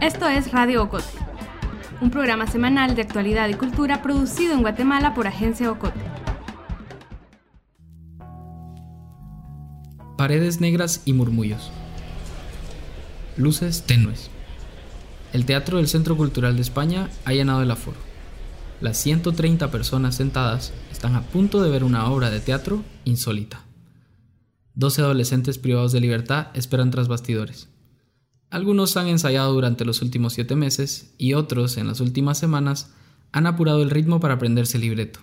Esto es Radio Ocote, un programa semanal de actualidad y cultura producido en Guatemala por Agencia Ocote. Paredes negras y murmullos. Luces tenues. El Teatro del Centro Cultural de España ha llenado el aforo. Las 130 personas sentadas están a punto de ver una obra de teatro insólita. 12 adolescentes privados de libertad esperan tras bastidores. Algunos han ensayado durante los últimos siete meses y otros, en las últimas semanas, han apurado el ritmo para aprenderse el libreto.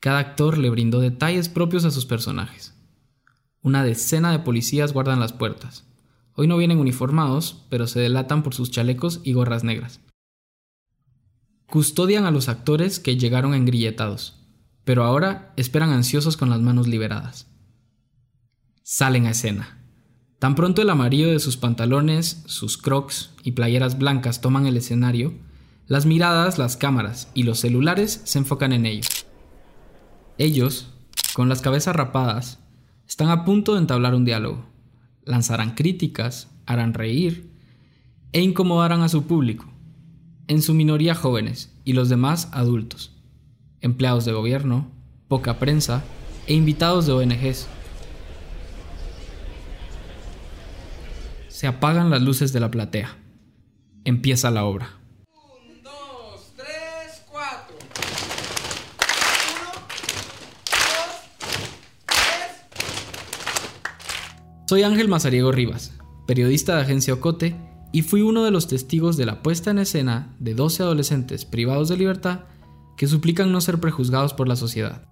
Cada actor le brindó detalles propios a sus personajes. Una decena de policías guardan las puertas. Hoy no vienen uniformados, pero se delatan por sus chalecos y gorras negras. Custodian a los actores que llegaron engrilletados, pero ahora esperan ansiosos con las manos liberadas. Salen a escena. Tan pronto el amarillo de sus pantalones, sus crocs y playeras blancas toman el escenario, las miradas, las cámaras y los celulares se enfocan en ellos. Ellos, con las cabezas rapadas, están a punto de entablar un diálogo. Lanzarán críticas, harán reír e incomodarán a su público, en su minoría jóvenes y los demás adultos, empleados de gobierno, poca prensa e invitados de ONGs. Se apagan las luces de la platea. Empieza la obra. Soy Ángel Mazariego Rivas, periodista de Agencia Ocote, y fui uno de los testigos de la puesta en escena de 12 adolescentes privados de libertad que suplican no ser prejuzgados por la sociedad.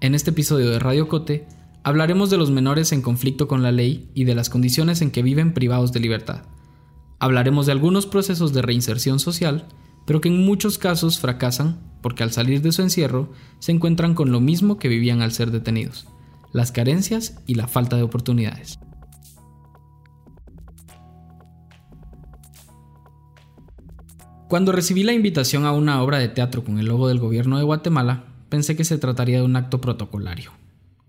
En este episodio de Radio Cote hablaremos de los menores en conflicto con la ley y de las condiciones en que viven privados de libertad. Hablaremos de algunos procesos de reinserción social, pero que en muchos casos fracasan porque al salir de su encierro se encuentran con lo mismo que vivían al ser detenidos, las carencias y la falta de oportunidades. Cuando recibí la invitación a una obra de teatro con el logo del gobierno de Guatemala, pensé que se trataría de un acto protocolario,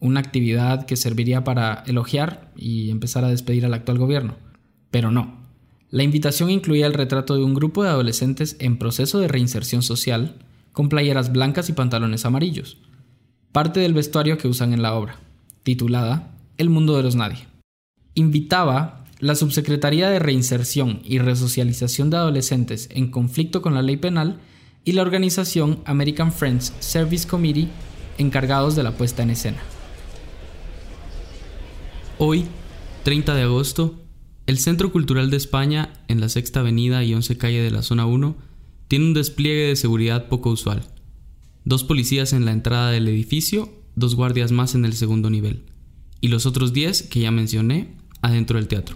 una actividad que serviría para elogiar y empezar a despedir al actual gobierno. Pero no. La invitación incluía el retrato de un grupo de adolescentes en proceso de reinserción social, con playeras blancas y pantalones amarillos, parte del vestuario que usan en la obra, titulada El mundo de los nadie. Invitaba la Subsecretaría de Reinserción y Resocialización de Adolescentes en conflicto con la ley penal y la organización American Friends Service Committee encargados de la puesta en escena. Hoy, 30 de agosto, el Centro Cultural de España, en la Sexta Avenida y 11 Calle de la Zona 1, tiene un despliegue de seguridad poco usual. Dos policías en la entrada del edificio, dos guardias más en el segundo nivel, y los otros 10 que ya mencioné adentro del teatro.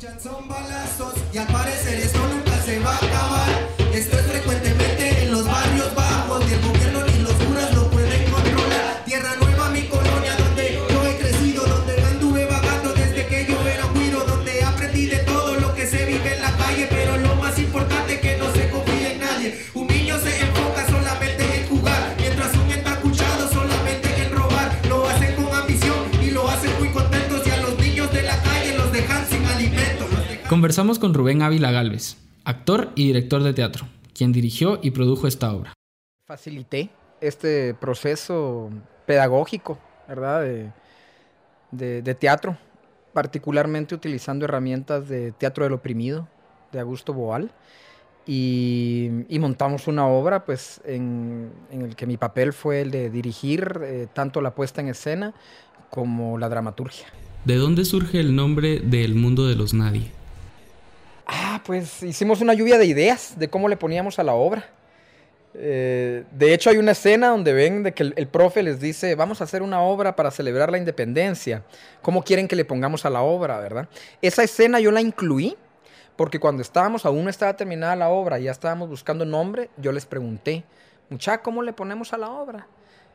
Conversamos con Rubén Ávila Galvez, actor y director de teatro, quien dirigió y produjo esta obra. facilité este proceso pedagógico, ¿verdad? De, de- de teatro, particularmente utilizando herramientas de teatro del oprimido, de Augusto Boal, y, y montamos una obra, pues, en, en el que mi papel fue el de dirigir eh, tanto la puesta en escena como la dramaturgia. ¿De dónde surge el nombre de El mundo de los nadie? Ah, pues hicimos una lluvia de ideas de cómo le poníamos a la obra. Eh, de hecho, hay una escena donde ven de que el, el profe les dice, vamos a hacer una obra para celebrar la independencia. ¿Cómo quieren que le pongamos a la obra, verdad? Esa escena yo la incluí porque cuando estábamos, aún estaba terminada la obra, ya estábamos buscando nombre, yo les pregunté, mucha, ¿cómo le ponemos a la obra?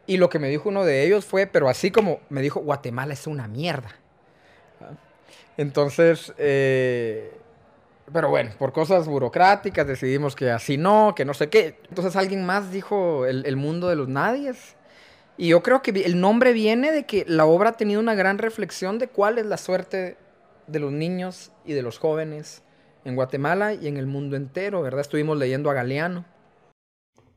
Y lo que me dijo uno de ellos fue, pero así como me dijo, Guatemala es una mierda. Entonces, eh, pero bueno, por cosas burocráticas decidimos que así no, que no sé qué. Entonces alguien más dijo el, mundo de los nadies. Y yo creo que el nombre viene de que la obra ha tenido una gran reflexión de cuál es la suerte de los niños y de los jóvenes en Guatemala y en el mundo entero, ¿verdad? Estuvimos leyendo a Galeano.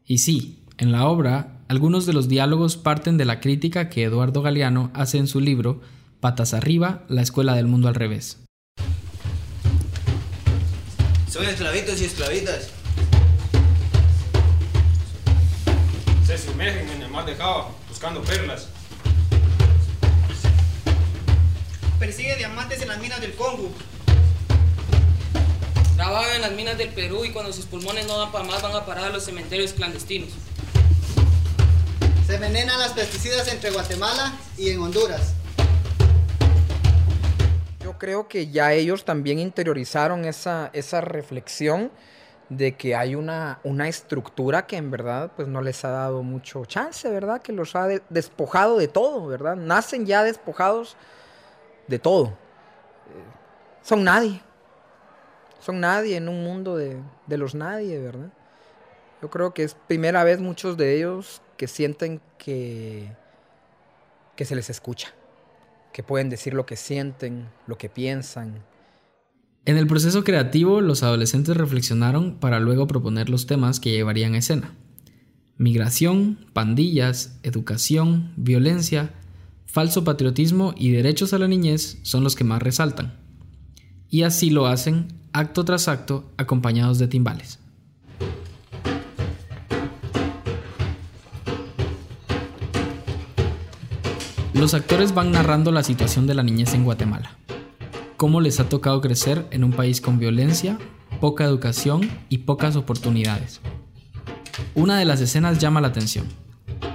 Y sí, en la obra, algunos de los diálogos parten de la crítica que Eduardo Galeano hace en su libro Patas arriba, la escuela del mundo al revés. Son esclavitos y esclavitas. Se sumergen en el mar de Java buscando perlas. Persigue diamantes en las minas del Congo. Trabaja en las minas del Perú y cuando sus pulmones no dan para más van a parar a los cementerios clandestinos. Se envenenan las pesticidas entre Guatemala y en Honduras. Creo que ya ellos también interiorizaron esa, esa reflexión de que hay una, una estructura que en verdad pues no les ha dado mucho chance, ¿verdad? Que los ha de- despojado de todo, ¿verdad? Nacen ya despojados de todo. Eh, son nadie. Son nadie en un mundo de, de los nadie, ¿verdad? Yo creo que es primera vez muchos de ellos que sienten que, que se les escucha, que pueden decir lo que sienten, lo que piensan, En el proceso creativo, los adolescentes reflexionaron para luego proponer los temas que llevarían a escena. Migración, pandillas, educación, violencia, falso patriotismo y derechos a la niñez son los que más resaltan. Y así lo hacen acto tras acto acompañados de timbales. Los actores van narrando la situación de la niñez en Guatemala cómo les ha tocado crecer en un país con violencia, poca educación y pocas oportunidades. Una de las escenas llama la atención.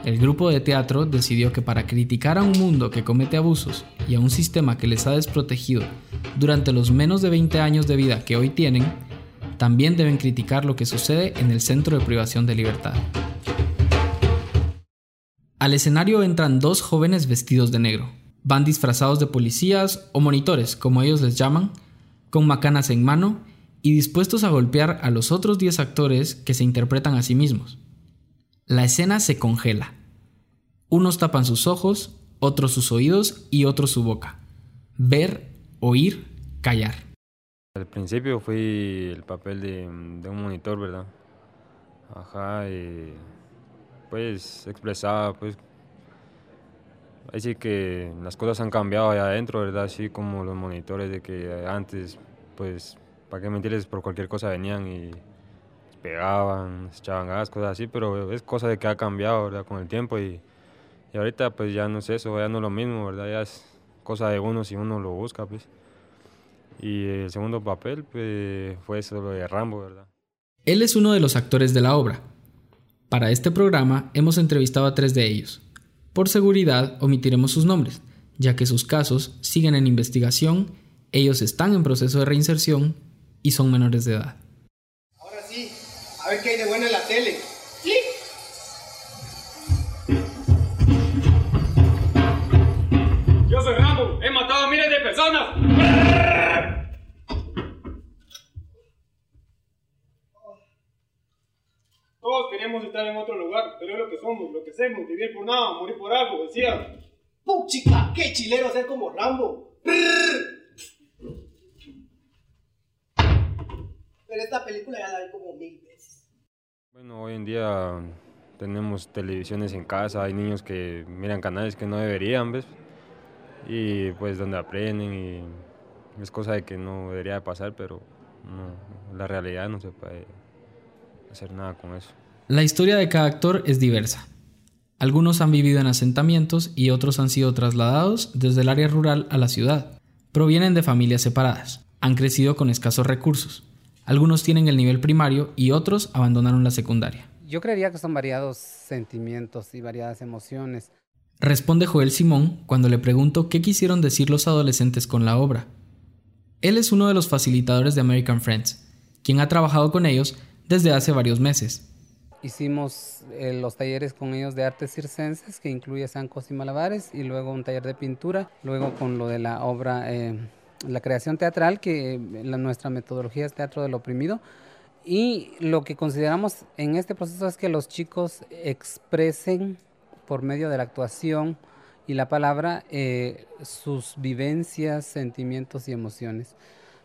El grupo de teatro decidió que para criticar a un mundo que comete abusos y a un sistema que les ha desprotegido durante los menos de 20 años de vida que hoy tienen, también deben criticar lo que sucede en el centro de privación de libertad. Al escenario entran dos jóvenes vestidos de negro, Van disfrazados de policías o monitores, como ellos les llaman, con macanas en mano y dispuestos a golpear a los otros 10 actores que se interpretan a sí mismos. La escena se congela. Unos tapan sus ojos, otros sus oídos y otros su boca. Ver, oír, callar. Al principio fui el papel de, un monitor, ¿verdad? Ajá, y pues expresaba pues Ahí sí que las cosas han cambiado allá adentro, ¿verdad? Así como los monitores de que antes, pues, para qué mentirles, por cualquier cosa venían y pegaban, echaban gas, cosas así, pero es cosa de que ha cambiado, ¿verdad? Con el tiempo y, y ahorita pues ya no es eso, ya no es lo mismo, ¿verdad? Ya es cosa de uno si uno lo busca, pues. Y el segundo papel, pues, fue eso lo de Rambo, ¿verdad? Él es uno de los actores de la obra. Para este programa hemos entrevistado a tres de ellos. Por seguridad omitiremos sus nombres, ya que sus casos siguen en investigación, ellos están en proceso de reinserción y son menores de edad. Ahora sí, a ver qué hay de bueno en la tele. Todos queremos estar en otro lugar, pero es lo que somos, lo que hacemos, vivir por nada, morir por algo, decía. ¡Puchica! ¡Qué chilero ser como Rambo! Pero esta película ya la vi como mil veces. Bueno, hoy en día tenemos televisiones en casa, hay niños que miran canales que no deberían, ¿ves? Y pues donde aprenden y es cosa de que no debería de pasar, pero no, la realidad no se puede hacer nada con eso. La historia de cada actor es diversa. Algunos han vivido en asentamientos y otros han sido trasladados desde el área rural a la ciudad. Provienen de familias separadas, han crecido con escasos recursos. Algunos tienen el nivel primario y otros abandonaron la secundaria. Yo creería que son variados sentimientos y variadas emociones. Responde Joel Simón cuando le pregunto qué quisieron decir los adolescentes con la obra. Él es uno de los facilitadores de American Friends, quien ha trabajado con ellos desde hace varios meses. Hicimos eh, los talleres con ellos de artes circenses, que incluye zancos y malabares, y luego un taller de pintura, luego con lo de la obra, eh, la creación teatral, que la, nuestra metodología es teatro del oprimido. Y lo que consideramos en este proceso es que los chicos expresen por medio de la actuación y la palabra eh, sus vivencias, sentimientos y emociones,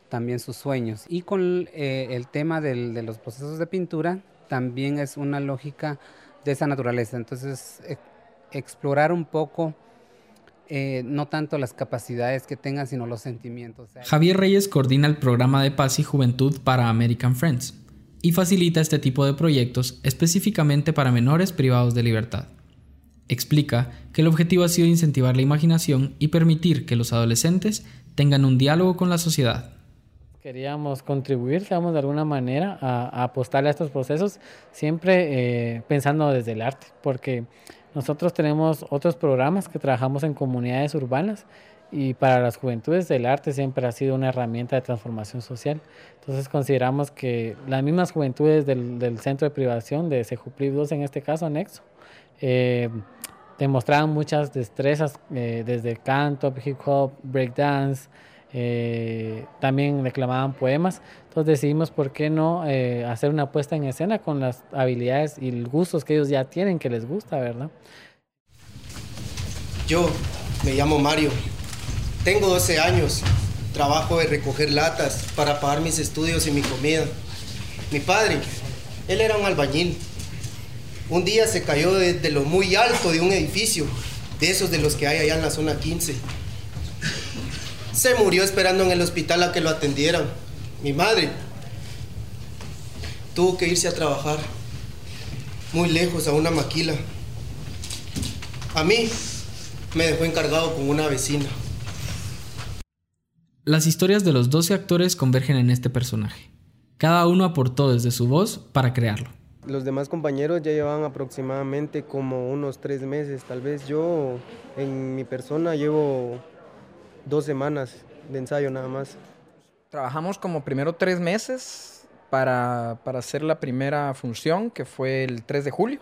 también sus sueños. Y con eh, el tema del, de los procesos de pintura, también es una lógica de esa naturaleza. Entonces, e, explorar un poco eh, no tanto las capacidades que tengan, sino los sentimientos. Javier Reyes coordina el programa de paz y juventud para American Friends y facilita este tipo de proyectos específicamente para menores privados de libertad. Explica que el objetivo ha sido incentivar la imaginación y permitir que los adolescentes tengan un diálogo con la sociedad. Queríamos contribuir, digamos, de alguna manera a, apostarle a estos procesos, siempre eh, pensando desde el arte, porque nosotros tenemos otros programas que trabajamos en comunidades urbanas y para las juventudes el arte siempre ha sido una herramienta de transformación social. Entonces consideramos que las mismas juventudes del, centro de privación, de Sejuplip 2 en este caso, anexo, eh, muchas destrezas eh, desde canto, hip hop, breakdance, eh, también declamaban poemas. Entonces decidimos por qué no eh, hacer una puesta en escena con las habilidades y gustos que ellos ya tienen, que les gusta, ¿verdad? Yo me llamo Mario, tengo 12 años, trabajo de recoger latas para pagar mis estudios y mi comida. Mi padre, él era un albañil. Un día se cayó desde lo muy alto de un edificio, de esos de los que hay allá en la zona 15 se murió esperando en el hospital a que lo atendieran. Mi madre tuvo que irse a trabajar muy lejos a una maquila. A mí me dejó encargado con una vecina. Las historias de los 12 actores convergen en este personaje. Cada uno aportó desde su voz para crearlo. Los demás compañeros ya llevan aproximadamente como unos tres meses, tal vez yo en mi persona llevo dos semanas de ensayo nada más. Trabajamos como primero tres meses para, para hacer la primera función, que fue el 3 de julio.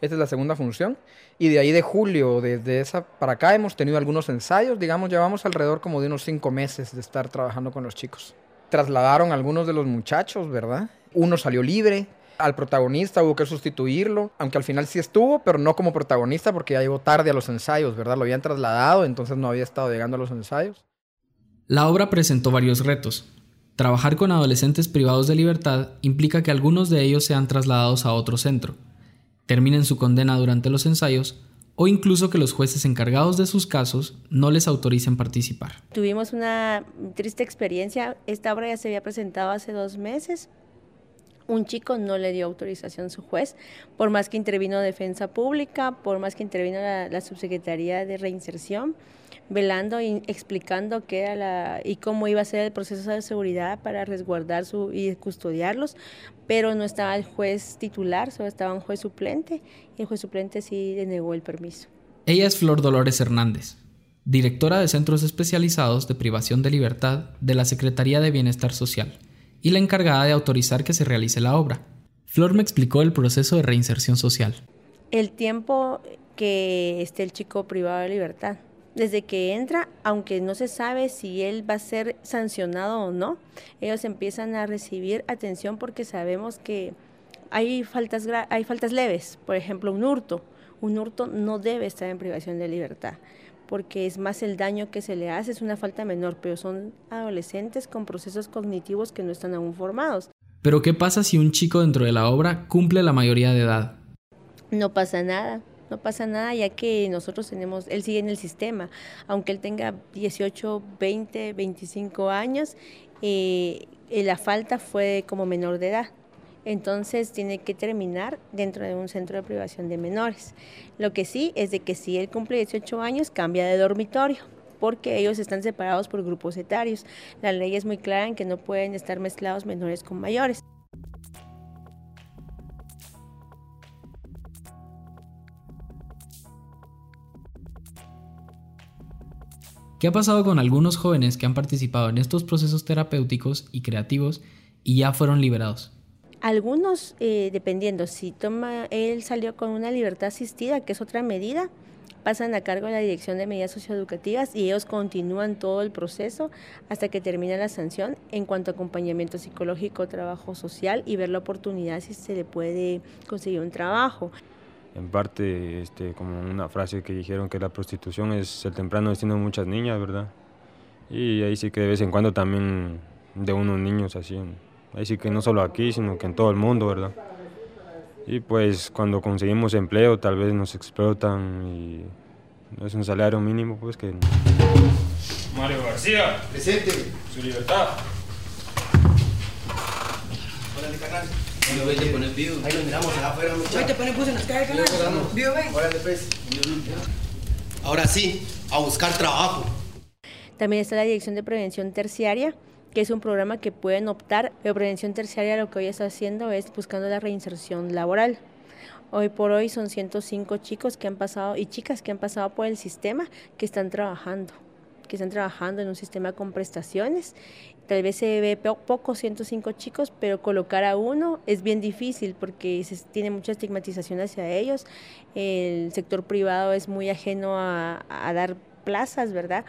Esta es la segunda función. Y de ahí de julio, desde esa para acá, hemos tenido algunos ensayos. Digamos, llevamos alrededor como de unos cinco meses de estar trabajando con los chicos. Trasladaron algunos de los muchachos, ¿verdad? Uno salió libre. Al protagonista hubo que sustituirlo, aunque al final sí estuvo, pero no como protagonista porque ya llegó tarde a los ensayos, ¿verdad? Lo habían trasladado, entonces no había estado llegando a los ensayos. La obra presentó varios retos. Trabajar con adolescentes privados de libertad implica que algunos de ellos sean trasladados a otro centro, terminen su condena durante los ensayos o incluso que los jueces encargados de sus casos no les autoricen participar. Tuvimos una triste experiencia. Esta obra ya se había presentado hace dos meses un chico no le dio autorización a su juez, por más que intervino Defensa Pública, por más que intervino la, Subsecretaría de Reinserción, velando y explicando qué era la, y cómo iba a ser el proceso de seguridad para resguardar su, y custodiarlos, pero no estaba el juez titular, solo estaba un juez suplente, y el juez suplente sí denegó el permiso. Ella es Flor Dolores Hernández, directora de Centros Especializados de Privación de Libertad de la Secretaría de Bienestar Social y la encargada de autorizar que se realice la obra. Flor me explicó el proceso de reinserción social. El tiempo que esté el chico privado de libertad. Desde que entra, aunque no se sabe si él va a ser sancionado o no, ellos empiezan a recibir atención porque sabemos que hay faltas, hay faltas leves. Por ejemplo, un hurto. Un hurto no debe estar en privación de libertad porque es más el daño que se le hace, es una falta menor, pero son adolescentes con procesos cognitivos que no están aún formados. Pero ¿qué pasa si un chico dentro de la obra cumple la mayoría de edad? No pasa nada, no pasa nada ya que nosotros tenemos, él sigue en el sistema, aunque él tenga 18, 20, 25 años, eh, la falta fue como menor de edad entonces tiene que terminar dentro de un centro de privación de menores. Lo que sí es de que si él cumple 18 años, cambia de dormitorio porque ellos están separados por grupos etarios. La ley es muy clara en que no pueden estar mezclados menores con mayores. ¿Qué ha pasado con algunos jóvenes que han participado en estos procesos terapéuticos y creativos y ya fueron liberados? Algunos, eh, dependiendo, si toma, él salió con una libertad asistida, que es otra medida, pasan a cargo de la Dirección de Medidas Socioeducativas y ellos continúan todo el proceso hasta que termina la sanción en cuanto a acompañamiento psicológico, trabajo social y ver la oportunidad si se le puede conseguir un trabajo. en parte este, como una frase que dijeron que la prostitución es el temprano destino de muchas niñas, ¿verdad? Y ahí sí que de vez en cuando también de unos niños así, ahí sí que no solo aquí, sino que en todo el mundo, ¿verdad? Y pues cuando conseguimos empleo tal vez nos explotan y no es un salario mínimo, pues que... Mario García. Presente. Su libertad. Órale, carnal. Bueno, vete a poner vivo. Ahí lo miramos allá afuera, muchachos. Ahí te ponen puse en las calles, carnal. Vivo, ven. Órale, pues. Ahora sí, a buscar trabajo. También está la Dirección de Prevención Terciaria, que es un programa que pueden optar, pero Prevención Terciaria lo que hoy está haciendo es buscando la reinserción laboral. Hoy por hoy son 105 chicos que han pasado y chicas que han pasado por el sistema que están trabajando, que están trabajando en un sistema con prestaciones. Tal vez se ve po- poco 105 chicos, pero colocar a uno es bien difícil porque se tiene mucha estigmatización hacia ellos. El sector privado es muy ajeno a dar plazas, ¿verdad?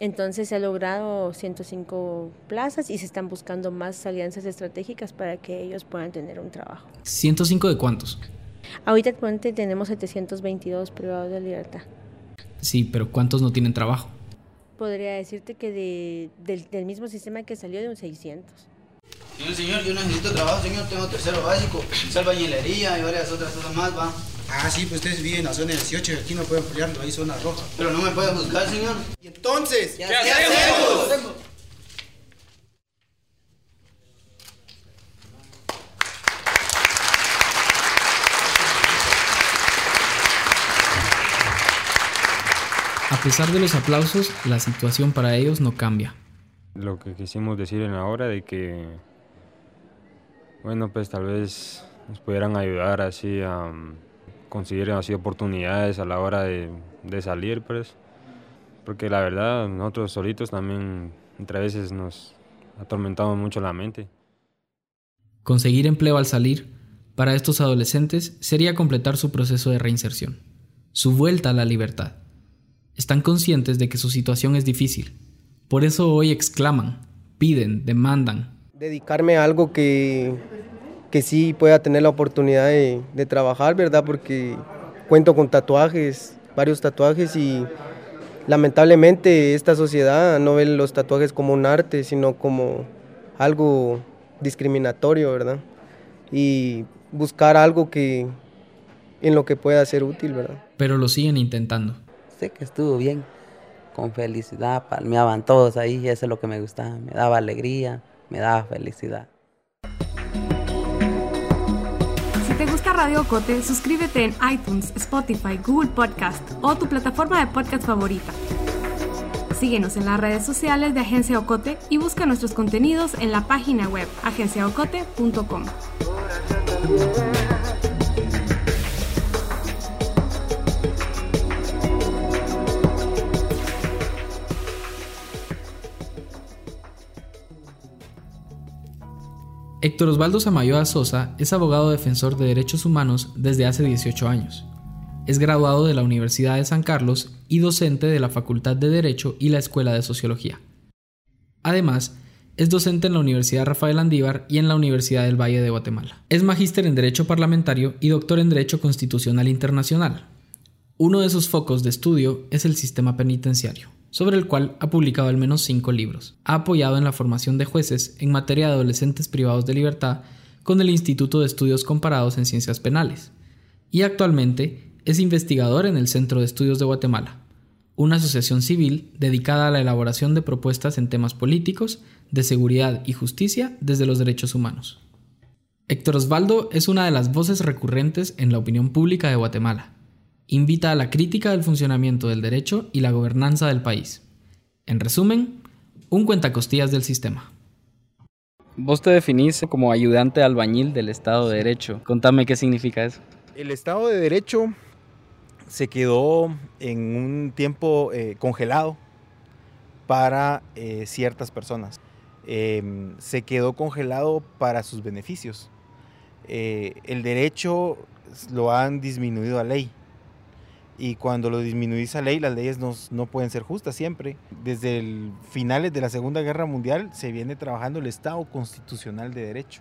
Entonces se ha logrado 105 plazas y se están buscando más alianzas estratégicas para que ellos puedan tener un trabajo. ¿105 de cuántos? Ahorita actualmente tenemos 722 privados de libertad. Sí, pero ¿cuántos no tienen trabajo? Podría decirte que de- del, del mismo sistema que salió de un 600. Señor, señor, yo necesito trabajo, señor. Tengo tercero básico, salvañilería y varias otras cosas más, va. Ah, sí, pues ustedes viven en la zona 18 y aquí no pueden pelearlo, ahí zona roja. Pero no me puede buscar, señor. Y entonces, ¿Qué hacemos? A pesar de los aplausos, la situación para ellos no cambia. Lo que quisimos decir en la hora de que, bueno, pues tal vez nos pudieran ayudar así a mm, conseguir así oportunidades a la hora de, de salir, pues. Porque la verdad, nosotros solitos también, entre veces, nos atormentamos mucho la mente. Conseguir empleo al salir, para estos adolescentes, sería completar su proceso de reinserción, su vuelta a la libertad. Están conscientes de que su situación es difícil. Por eso hoy exclaman, piden, demandan. dedicarme a algo que, que sí pueda tener la oportunidad de, de trabajar, ¿verdad? Porque cuento con tatuajes, varios tatuajes y lamentablemente esta sociedad no ve los tatuajes como un arte, sino como algo discriminatorio, ¿verdad? Y buscar algo que en lo que pueda ser útil, ¿verdad? Pero lo siguen intentando. Sé que estuvo bien, con felicidad, palmeaban todos ahí, eso es lo que me gustaba, me daba alegría, me daba felicidad. Si te gusta Radio Ocote, suscríbete en iTunes, Spotify, Google Podcast o tu plataforma de podcast favorita. Síguenos en las redes sociales de Agencia Ocote y busca nuestros contenidos en la página web agenciaocote.com. Héctor Osvaldo Samayoa Sosa es abogado defensor de derechos humanos desde hace 18 años. Es graduado de la Universidad de San Carlos y docente de la Facultad de Derecho y la Escuela de Sociología. Además, es docente en la Universidad Rafael Andívar y en la Universidad del Valle de Guatemala. Es magíster en Derecho Parlamentario y doctor en Derecho Constitucional Internacional. Uno de sus focos de estudio es el sistema penitenciario, sobre el cual ha publicado al menos cinco libros. Ha apoyado en la formación de jueces en materia de adolescentes privados de libertad con el Instituto de Estudios Comparados en Ciencias Penales. Y actualmente es investigador en el Centro de Estudios de Guatemala, una asociación civil dedicada a la elaboración de propuestas en temas políticos, de seguridad y justicia desde los derechos humanos. Héctor Osvaldo es una de las voces recurrentes en la opinión pública de Guatemala. Invita a la crítica del funcionamiento del derecho y la gobernanza del país. En resumen, un cuentacostillas del sistema. Vos te definís como ayudante albañil del Estado de Derecho. Contame qué significa eso. El Estado de Derecho se quedó en un tiempo eh, congelado para eh, ciertas personas. Eh, se quedó congelado para sus beneficios. Eh, el derecho lo han disminuido a ley. Y cuando lo disminuís a ley, las leyes no, no pueden ser justas siempre. Desde el finales de la Segunda Guerra Mundial se viene trabajando el Estado constitucional de Derecho,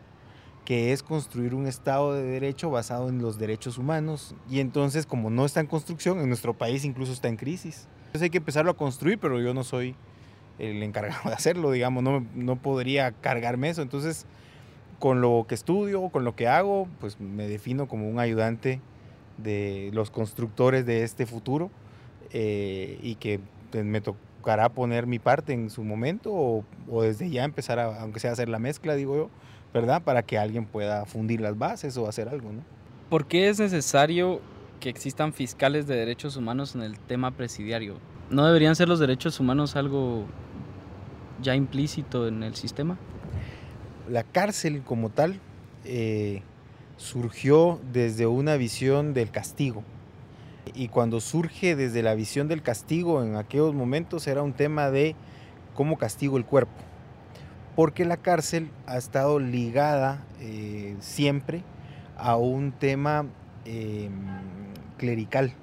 que es construir un Estado de Derecho basado en los derechos humanos. Y entonces, como no está en construcción, en nuestro país incluso está en crisis. Entonces hay que empezarlo a construir, pero yo no soy el encargado de hacerlo, digamos, no, no podría cargarme eso. Entonces, con lo que estudio, con lo que hago, pues me defino como un ayudante de los constructores de este futuro eh, y que pues, me tocará poner mi parte en su momento o, o desde ya empezar a, aunque sea hacer la mezcla, digo yo, ¿verdad? Para que alguien pueda fundir las bases o hacer algo, ¿no? ¿Por qué es necesario que existan fiscales de derechos humanos en el tema presidiario? ¿No deberían ser los derechos humanos algo ya implícito en el sistema? La cárcel como tal eh, surgió desde una visión del castigo. Y cuando surge desde la visión del castigo en aquellos momentos era un tema de cómo castigo el cuerpo. Porque la cárcel ha estado ligada eh, siempre a un tema eh, clerical.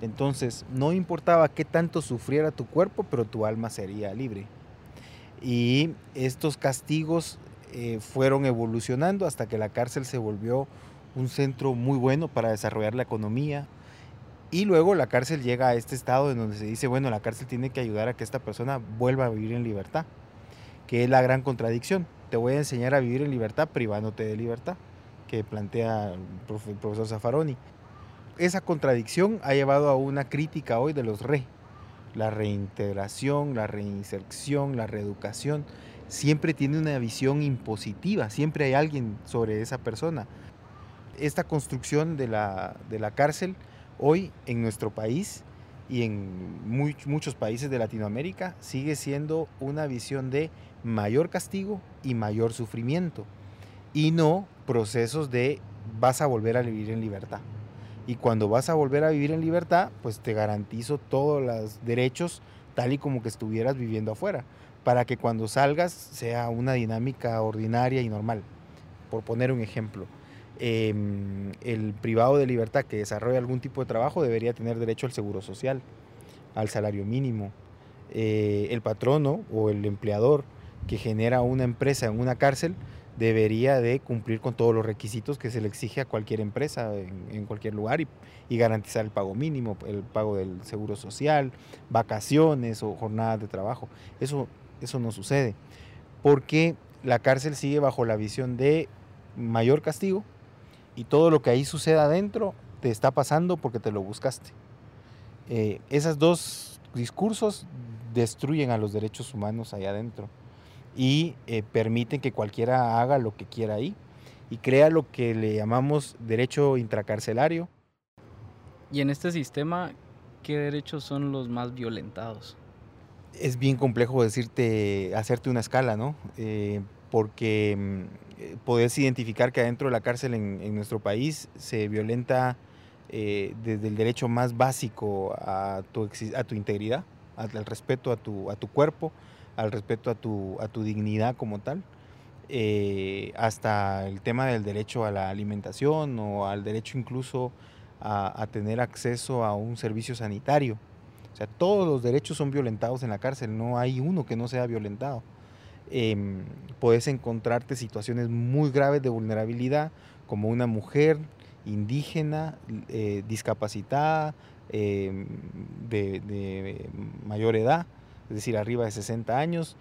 Entonces, no importaba qué tanto sufriera tu cuerpo, pero tu alma sería libre. Y estos castigos eh, fueron evolucionando hasta que la cárcel se volvió un centro muy bueno para desarrollar la economía. Y luego la cárcel llega a este estado en donde se dice, bueno, la cárcel tiene que ayudar a que esta persona vuelva a vivir en libertad, que es la gran contradicción. Te voy a enseñar a vivir en libertad privándote de libertad, que plantea el profesor Zaffaroni. Esa contradicción ha llevado a una crítica hoy de los re, la reintegración, la reinserción, la reeducación, siempre tiene una visión impositiva, siempre hay alguien sobre esa persona. Esta construcción de la, de la cárcel hoy en nuestro país y en muchos países de Latinoamérica sigue siendo una visión de mayor castigo y mayor sufrimiento y no procesos de vas a volver a vivir en libertad. Y cuando vas a volver a vivir en libertad, pues te garantizo todos los derechos tal y como que estuvieras viviendo afuera, para que cuando salgas sea una dinámica ordinaria y normal. Por poner un ejemplo, eh, el privado de libertad que desarrolla algún tipo de trabajo debería tener derecho al seguro social, al salario mínimo. Eh, el patrono o el empleador que genera una empresa en una cárcel debería de cumplir con todos los requisitos que se le exige a cualquier empresa en, en cualquier lugar y, y, garantizar el pago mínimo, el pago del seguro social, vacaciones o jornadas de trabajo. Eso, eso no sucede, porque la cárcel sigue bajo la visión de mayor castigo y todo lo que ahí suceda adentro te está pasando porque te lo buscaste. Eh, esos dos discursos destruyen a los derechos humanos allá adentro y eh, permiten que cualquiera haga lo que quiera ahí y crea lo que le llamamos derecho intracarcelario. Y en este sistema, ¿qué derechos son los más violentados? Es bien complejo decirte, hacerte una escala, ¿no? Eh, porque eh, podés identificar que adentro de la cárcel en, nuestro país se violenta eh, desde el derecho más básico a tu, a tu integridad, al respeto a tu, a tu cuerpo, al respeto a tu, a tu dignidad como tal, hasta el tema del derecho a la alimentación o al derecho incluso a, a, tener acceso a un servicio sanitario. O sea, todos los derechos son violentados en la cárcel, no hay uno que no sea violentado. Eh, puedes encontrarte situaciones muy graves de vulnerabilidad, como una mujer indígena, eh, discapacitada, eh, de, de mayor edad, es decir, arriba de 60 años,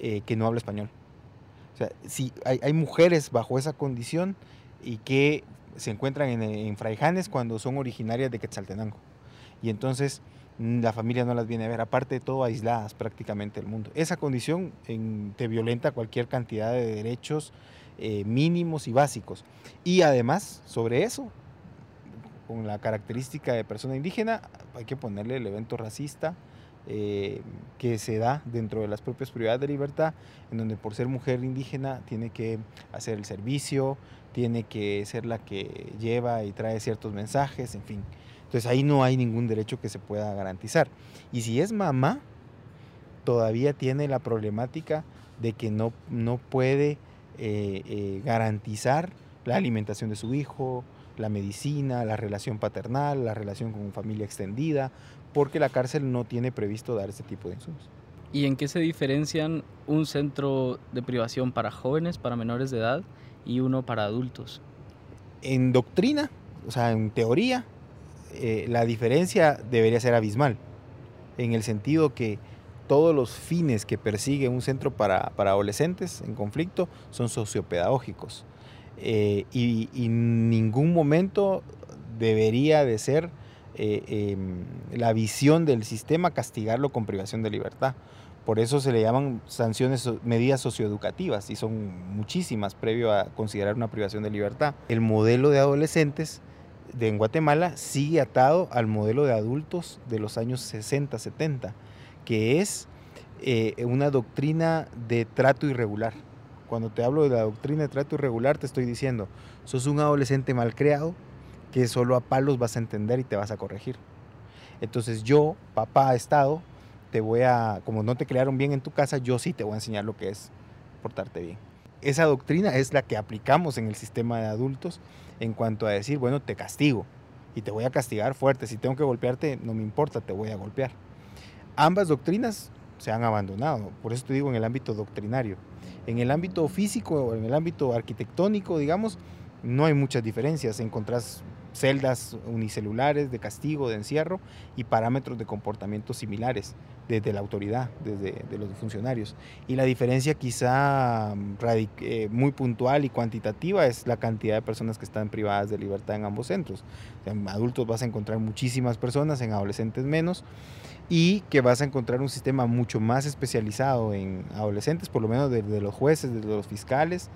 eh, que no habla español. O sea, si hay, hay, mujeres bajo esa condición y que se encuentran en, en, Fraijanes cuando son originarias de Quetzaltenango. Y entonces la familia no las viene a ver, aparte de todo aisladas prácticamente del mundo. Esa condición te violenta cualquier cantidad de derechos eh, mínimos y básicos. Y además, sobre eso, con la característica de persona indígena, hay que ponerle el evento racista, eh, que se da dentro de las propias privadas de libertad, en donde por ser mujer indígena tiene que hacer el servicio, tiene que ser la que lleva y trae ciertos mensajes, en fin. Entonces ahí no hay ningún derecho que se pueda garantizar. Y si es mamá, todavía tiene la problemática de que no, no puede eh, eh, garantizar la alimentación de su hijo, la medicina, la relación paternal, la relación con familia extendida, porque la cárcel no tiene previsto dar ese tipo de insumos. ¿Y en qué se diferencian un centro de privación para jóvenes, para menores de edad, y uno para adultos? En doctrina, o sea, en teoría, eh, la diferencia debería ser abismal, en el sentido que todos los fines que persigue un centro para, para adolescentes en conflicto son sociopedagógicos. Eh, y, en ningún momento debería de ser eh, em, la visión del sistema castigarlo con privación de libertad. Por eso se le llaman sanciones, medidas socioeducativas, y son muchísimas previo a considerar una privación de libertad. El modelo de adolescentes de en Guatemala sigue atado al modelo de adultos de los años 60, 70, que es eh, una doctrina de trato irregular. Cuando te hablo de la doctrina de trato irregular, te estoy diciendo, sos un adolescente malcriado que solo a palos vas a entender y te vas a corregir. Entonces yo, papá, Estado, te voy a, como no te crearon bien en tu casa, yo sí te voy a enseñar lo que es portarte bien. Esa doctrina es la que aplicamos en el sistema de adultos en cuanto a decir, bueno, te castigo y te voy a castigar fuerte. Si tengo que golpearte, no me importa, te voy a golpear. Ambas doctrinas se han abandonado, por eso te digo en el ámbito doctrinario. En el ámbito físico o en el ámbito arquitectónico, digamos, no hay muchas diferencias. Encontrás celdas unicelulares de castigo, de encierro y parámetros de comportamiento similares desde la autoridad, desde de los funcionarios. Y la diferencia quizá mm, eh, muy puntual y cuantitativa es la cantidad de personas que están privadas de libertad en ambos centros. en adultos vas a encontrar muchísimas personas, en adolescentes menos, y que vas a encontrar un sistema mucho más especializado en adolescentes, por lo menos desde los jueces, desde los fiscales,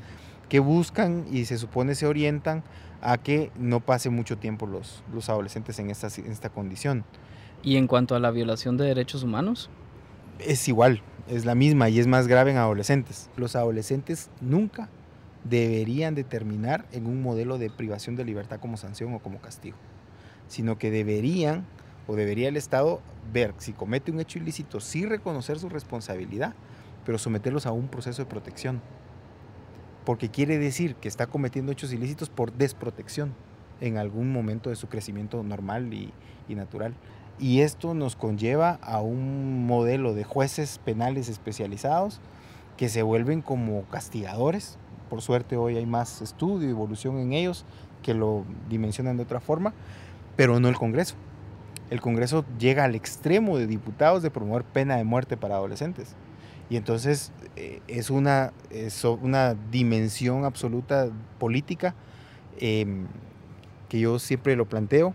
que buscan y se supone se orientan a que no pase mucho tiempo los, adolescentes en esta condición. ¿Y en cuanto a la violación de derechos humanos? Es igual, es la misma y es más grave en adolescentes. Los adolescentes nunca deberían determinar en un modelo de privación de libertad como sanción o como castigo, sino que deberían o debería el Estado ver si comete un hecho ilícito, sí reconocer su responsabilidad, pero someterlos a un proceso de protección porque quiere decir que está cometiendo hechos ilícitos por desprotección en algún momento de su crecimiento normal y, natural. Y esto nos conlleva a un modelo de jueces penales especializados que se vuelven como castigadores. Por suerte hoy hay más estudio y evolución en ellos que lo dimensionan de otra forma, pero no el Congreso. El Congreso llega al extremo de diputados de promover pena de muerte para adolescentes. Y entonces eh, es, una, una dimensión absoluta política em, que yo siempre lo planteo,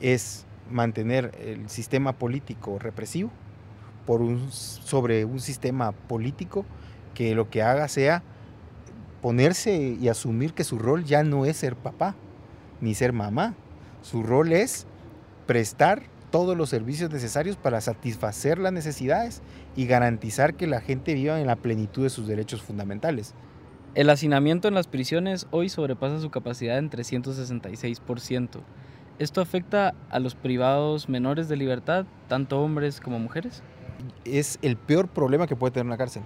es mantener el sistema político represivo por un, sobre un sistema político que lo que haga sea ponerse y asumir que su rol ya no es ser papá ni ser mamá, su rol es prestar todos los servicios necesarios para satisfacer las necesidades y garantizar que la gente viva en la plenitud de sus derechos fundamentales. El hacinamiento en las prisiones hoy sobrepasa su capacidad en 366%. ¿Esto afecta a los privados menores de libertad, tanto hombres como mujeres? Es el peor problema que puede tener una cárcel.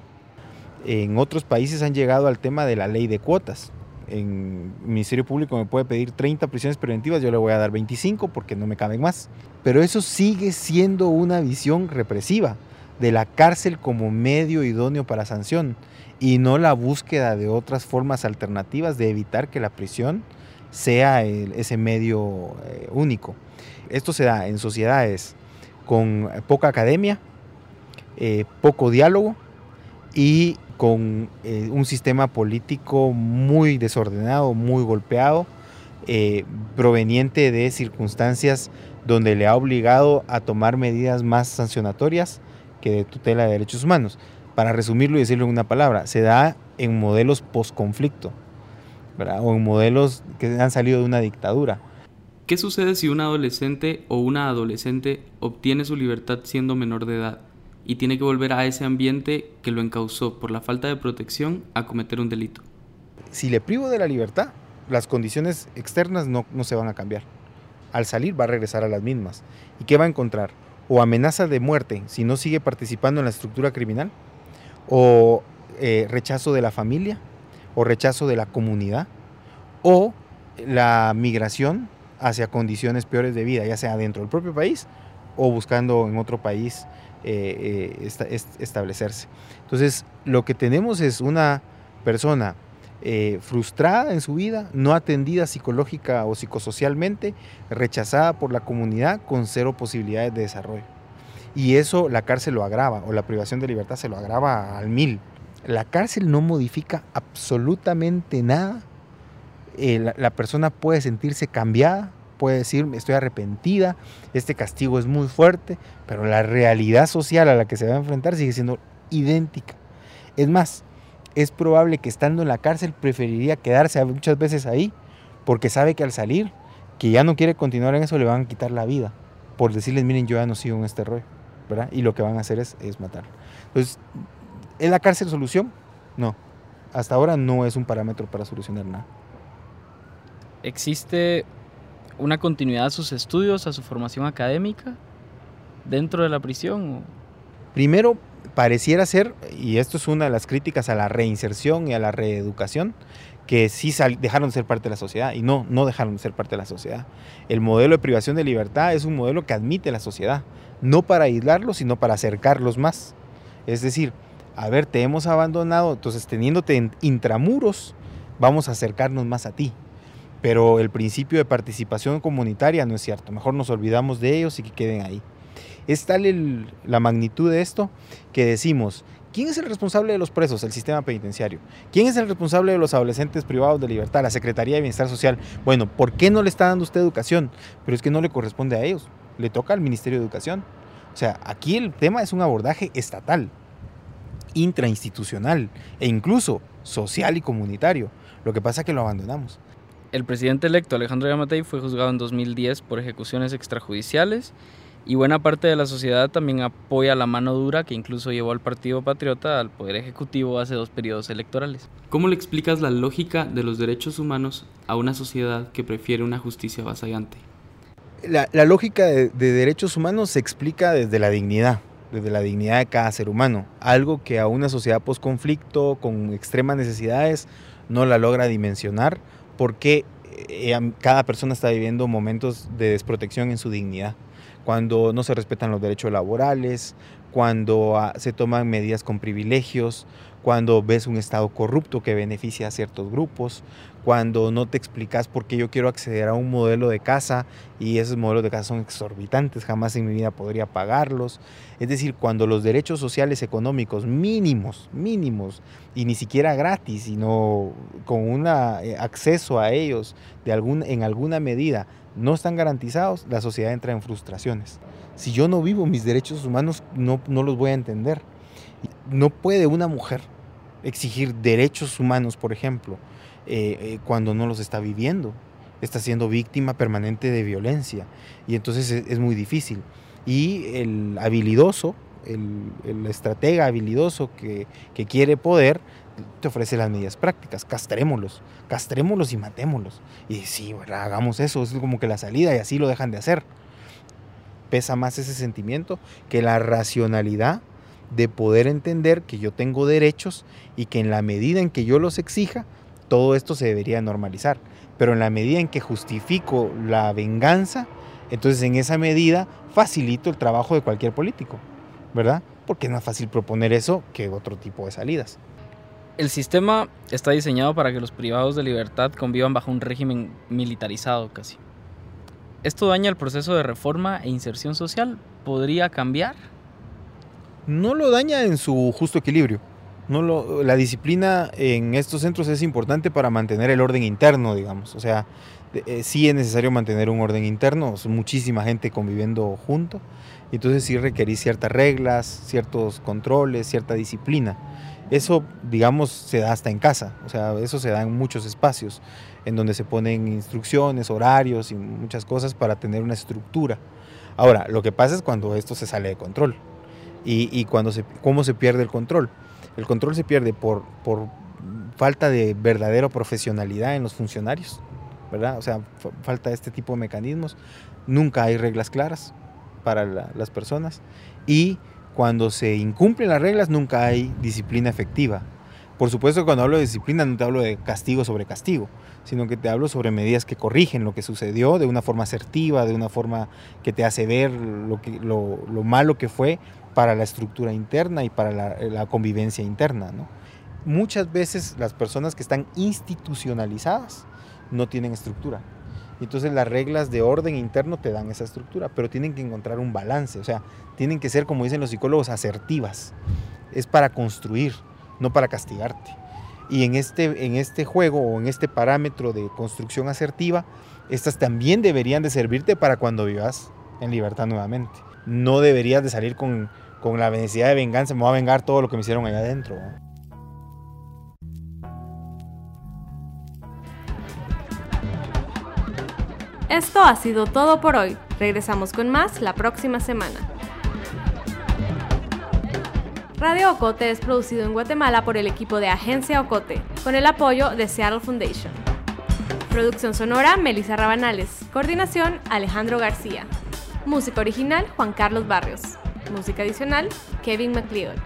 En otros países han llegado al tema de la ley de cuotas. En el Ministerio Público me puede pedir 30 prisiones preventivas, yo le voy a dar 25 porque no me caben más. Pero eso sigue siendo una visión represiva de la cárcel como medio idóneo para sanción y no la búsqueda de otras formas alternativas de evitar que la prisión sea ese medio eh, único. Esto se da en sociedades con poca academia, eh, poco diálogo y con eh, un sistema político muy desordenado, muy golpeado, proveniente de circunstancias donde le ha obligado a tomar medidas más sancionatorias que de tutela de derechos humanos. Para resumirlo y decirlo en una palabra, se da en modelos post-conflicto, o en modelos que han salido de una dictadura. ¿Qué sucede si un adolescente o una adolescente obtiene su libertad siendo menor de edad y tiene que volver a ese ambiente que lo encausó por la falta de protección a cometer un delito? Si le privo de la libertad, las condiciones externas no, no se van a cambiar. Al salir va a regresar a las mismas. ¿Y qué va a encontrar? o amenaza de muerte si no sigue participando en la estructura criminal, o eh, rechazo de la familia, o rechazo de la comunidad, o la migración hacia condiciones peores de vida, ya sea dentro del propio país o buscando en otro país eh, eh, establecerse. Entonces, lo que tenemos es una persona eh, frustrada en su vida, no atendida psicológica o psicosocialmente, rechazada por la comunidad con cero posibilidades de desarrollo. Y eso la cárcel lo agrava, o la privación de libertad se lo agrava al mil. La cárcel no modifica absolutamente nada. Eh, la, persona puede sentirse cambiada, puede decir estoy arrepentida, este castigo es muy fuerte, pero la realidad social a la que se va a enfrentar sigue siendo idéntica. Es más, es probable que estando en la cárcel preferiría quedarse muchas veces ahí, porque sabe que al salir, que ya no quiere continuar en eso, le van a quitar la vida, por decirles, miren, yo ya no sigo en este rollo, ¿verdad? Y lo que van a hacer es, es matarlo. Entonces, ¿es la cárcel solución? No. Hasta ahora no es un parámetro para solucionar nada. ¿Existe una continuidad a sus estudios, a su formación académica dentro de la prisión? Primero, pareciera ser, y esto es una de las críticas a la reinserción y a la reeducación, que sí dejaron de ser parte de la sociedad y no, no dejaron de ser parte de la sociedad. El modelo de privación de libertad es un modelo que admite la sociedad, no para aislarlos, sino para acercarlos más. Es decir, a ver, te hemos abandonado, entonces teniéndote en intramuros, vamos a acercarnos más a ti. Pero el principio de participación comunitaria no es cierto. Mejor nos olvidamos de ellos y que queden ahí. Es tal la magnitud de esto que decimos, ¿quién es el responsable de los presos? El sistema penitenciario. ¿Quién es el responsable de los adolescentes privados de libertad? La Secretaría de Bienestar Social. Bueno, ¿por qué no le está dando usted educación? Pero es que no le corresponde a ellos, le toca al Ministerio de Educación. O sea, aquí el tema es un abordaje estatal, intrainstitucional e incluso social y comunitario. Lo que pasa es que lo abandonamos. El presidente electo Alejandro Yamatei fue juzgado en 2010 por ejecuciones extrajudiciales y buena parte de la sociedad también apoya la mano dura que incluso llevó al Partido Patriota al Poder Ejecutivo hace dos periodos electorales. ¿Cómo le explicas la lógica de los derechos humanos a una sociedad que prefiere una justicia avasallante? La, la lógica de, de derechos humanos se explica desde la dignidad, desde la dignidad de cada ser humano, algo que a una sociedad post-conflicto con extremas necesidades no la logra dimensionar porque eh, cada persona está viviendo momentos de desprotección en su dignidad. Cuando no se respetan los derechos laborales, cuando ah, se toman medidas con privilegios, cuando ves un Estado corrupto que beneficia a ciertos grupos, cuando no te explicas por qué yo quiero acceder a un modelo de casa y esos modelos de casa son exorbitantes, jamás en mi vida podría pagarlos. Es decir, cuando los derechos sociales económicos mínimos, mínimos, y ni siquiera gratis, sino con un eh, acceso a ellos de algún, en alguna medida, no están garantizados, la sociedad entra en frustraciones. Si yo no vivo mis derechos humanos, no, no los voy a entender. No puede una mujer exigir derechos humanos, por ejemplo, eh, eh, cuando no los está viviendo. Está siendo víctima permanente de violencia. Y entonces es, muy difícil. Y el habilidoso, el, estratega habilidoso que, que, quiere poder, te ofrece las medidas prácticas. Castrémoslos, castrémoslos y matémoslos. Y sí, ¿verdad? hagamos eso, es como que la salida y así lo dejan de hacer. Pesa más ese sentimiento que la racionalidad de poder entender que yo tengo derechos y que en la medida en que yo los exija, todo esto se debería normalizar. Pero en la medida en que justifico la venganza, entonces en esa medida facilito el trabajo de cualquier político, ¿verdad? Porque es más fácil proponer eso que otro tipo de salidas. El sistema está diseñado para que los privados de libertad convivan bajo un régimen militarizado casi. ¿Esto daña el proceso de reforma e inserción social? ¿Podría cambiar? No lo daña en su justo equilibrio. No la disciplina en estos centros es importante para mantener el orden interno, digamos. O sea, eh, sí es necesario mantener un orden interno, es muchísima gente conviviendo junto. Entonces sí requerís ciertas reglas, ciertos controles, cierta disciplina. Eso, digamos, se da hasta en casa, o sea, eso se da en muchos espacios, en donde se ponen instrucciones, horarios y muchas cosas para tener una estructura. Ahora, lo que pasa es cuando esto se sale de control y, y cuando se, cómo se pierde el control. El control se pierde por, por falta de verdadera profesionalidad en los funcionarios, ¿verdad? O sea, falta este tipo de mecanismos. Nunca hay reglas claras para la, las personas y cuando se incumplen las reglas nunca hay disciplina efectiva. Por supuesto, cuando hablo de disciplina no te hablo de castigo sobre castigo, sino que te hablo sobre medidas que corrigen lo que sucedió de una forma asertiva, de una forma que te hace ver lo, malo que fue para la estructura interna y para la, convivencia interna. muchas veces las personas que están institucionalizadas no tienen estructura. Entonces las reglas de orden interno te dan esa estructura, pero tienen que encontrar un balance, o sea, tienen que ser, como dicen los psicólogos, asertivas. Es para construir, no para castigarte. Y en este, en este juego o en este parámetro de construcción asertiva, estas también deberían de servirte para cuando vivas en libertad nuevamente. No deberías de salir con, con la necesidad de venganza, me voy a vengar todo lo que me hicieron allá adentro. Esto ha sido todo por hoy. Regresamos con más la próxima semana. Radio Ocote es producido en Guatemala por el equipo de Agencia Ocote, con el apoyo de Seattle Foundation. Producción sonora, Melissa Rabanales. Coordinación, Alejandro García. Música original, Juan Carlos Barrios. Música adicional, Kevin McLeod.